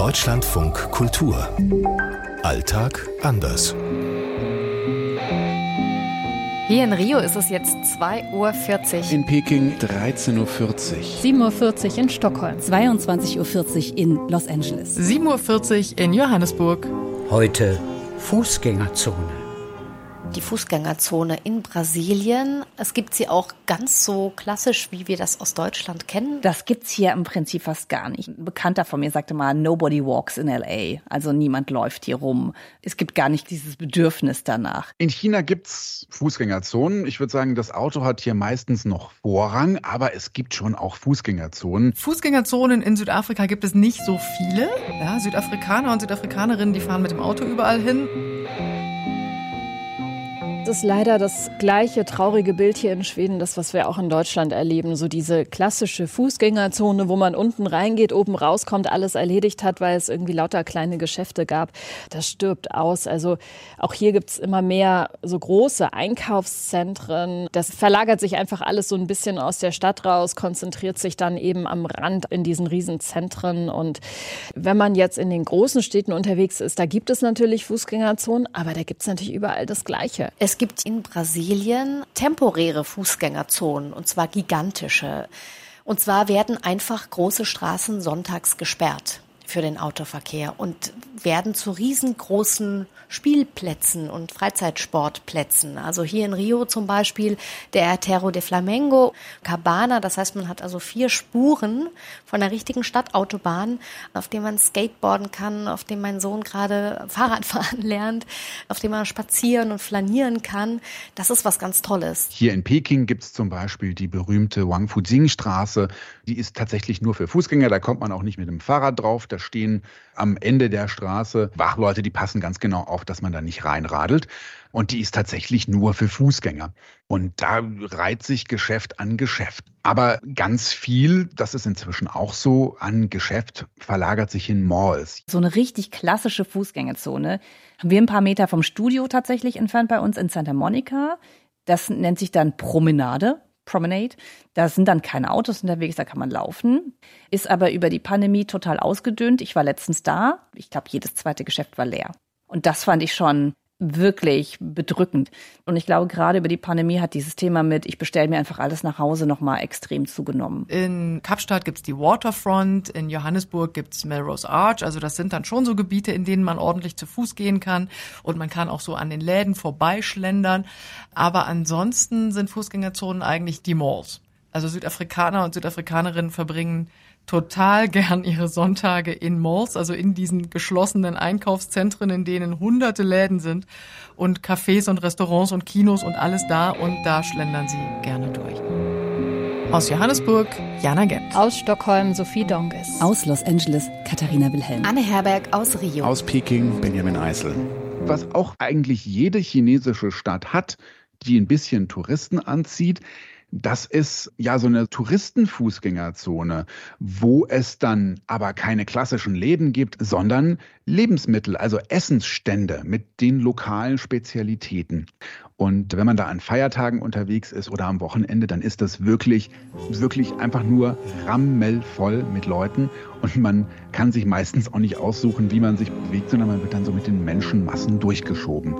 Deutschlandfunk Kultur. Alltag anders. Hier in Rio ist es jetzt 2.40 Uhr. In Peking 13.40 Uhr. 7.40 Uhr in Stockholm. 22.40 Uhr in Los Angeles. 7.40 Uhr in Johannesburg. Heute Fußgängerzone die Fußgängerzone in Brasilien. Es gibt sie auch ganz so klassisch, wie wir das aus Deutschland kennen. Das gibt's hier im Prinzip fast gar nicht. Ein Bekannter von mir sagte mal, nobody walks in LA. Also niemand läuft hier rum. Es gibt gar nicht dieses Bedürfnis danach. In China gibt's Fußgängerzonen. Ich würde sagen, das Auto hat hier meistens noch Vorrang, aber es gibt schon auch Fußgängerzonen. Fußgängerzonen in Südafrika gibt es nicht so viele. Ja, Südafrikaner und Südafrikanerinnen, die fahren mit dem Auto überall hin ist leider das gleiche traurige Bild hier in Schweden, das, was wir auch in Deutschland erleben. So diese klassische Fußgängerzone, wo man unten reingeht, oben rauskommt, alles erledigt hat, weil es irgendwie lauter kleine Geschäfte gab. Das stirbt aus. Also auch hier gibt es immer mehr so große Einkaufszentren. Das verlagert sich einfach alles so ein bisschen aus der Stadt raus, konzentriert sich dann eben am Rand in diesen Riesenzentren. Und wenn man jetzt in den großen Städten unterwegs ist, da gibt es natürlich Fußgängerzonen, aber da gibt es natürlich überall das Gleiche. Es gibt in Brasilien temporäre Fußgängerzonen, und zwar gigantische. Und zwar werden einfach große Straßen sonntags gesperrt für den Autoverkehr und werden zu riesengroßen Spielplätzen und Freizeitsportplätzen. Also hier in Rio zum Beispiel der Terro de Flamengo, Cabana. Das heißt, man hat also vier Spuren von der richtigen Stadtautobahn, auf dem man skateboarden kann, auf dem mein Sohn gerade Fahrrad fahren lernt, auf dem man spazieren und flanieren kann. Das ist was ganz Tolles. Hier in Peking gibt es zum Beispiel die berühmte Wang Fuzing Straße. Die ist tatsächlich nur für Fußgänger. Da kommt man auch nicht mit dem Fahrrad drauf. Da stehen am Ende der Straße Wachleute, die passen ganz genau auf, dass man da nicht reinradelt. Und die ist tatsächlich nur für Fußgänger. Und da reiht sich Geschäft an Geschäft. Aber ganz viel, das ist inzwischen auch so, an Geschäft verlagert sich in Malls. So eine richtig klassische Fußgängerzone haben wir ein paar Meter vom Studio tatsächlich entfernt bei uns in Santa Monica. Das nennt sich dann Promenade. Promenade. Da sind dann keine Autos unterwegs, da kann man laufen. Ist aber über die Pandemie total ausgedünnt. Ich war letztens da. Ich glaube, jedes zweite Geschäft war leer. Und das fand ich schon wirklich bedrückend. Und ich glaube, gerade über die Pandemie hat dieses Thema mit, ich bestelle mir einfach alles nach Hause nochmal extrem zugenommen. In Kapstadt gibt's die Waterfront, in Johannesburg gibt's Melrose Arch. Also das sind dann schon so Gebiete, in denen man ordentlich zu Fuß gehen kann. Und man kann auch so an den Läden vorbeischlendern. Aber ansonsten sind Fußgängerzonen eigentlich die Malls. Also Südafrikaner und Südafrikanerinnen verbringen total gern ihre Sonntage in Malls, also in diesen geschlossenen Einkaufszentren, in denen hunderte Läden sind und Cafés und Restaurants und Kinos und alles da und da schlendern sie gerne durch. Aus Johannesburg, Jana Gent. Aus Stockholm, Sophie Donges. Aus Los Angeles, Katharina Wilhelm. Anne Herberg aus Rio. Aus Peking, Benjamin Eisel. Was auch eigentlich jede chinesische Stadt hat, die ein bisschen Touristen anzieht, das ist ja so eine Touristenfußgängerzone, wo es dann aber keine klassischen Läden gibt, sondern Lebensmittel, also Essensstände mit den lokalen Spezialitäten. Und wenn man da an Feiertagen unterwegs ist oder am Wochenende, dann ist das wirklich, wirklich einfach nur rammelvoll mit Leuten. Und man kann sich meistens auch nicht aussuchen, wie man sich bewegt, sondern man wird dann so mit den Menschenmassen durchgeschoben.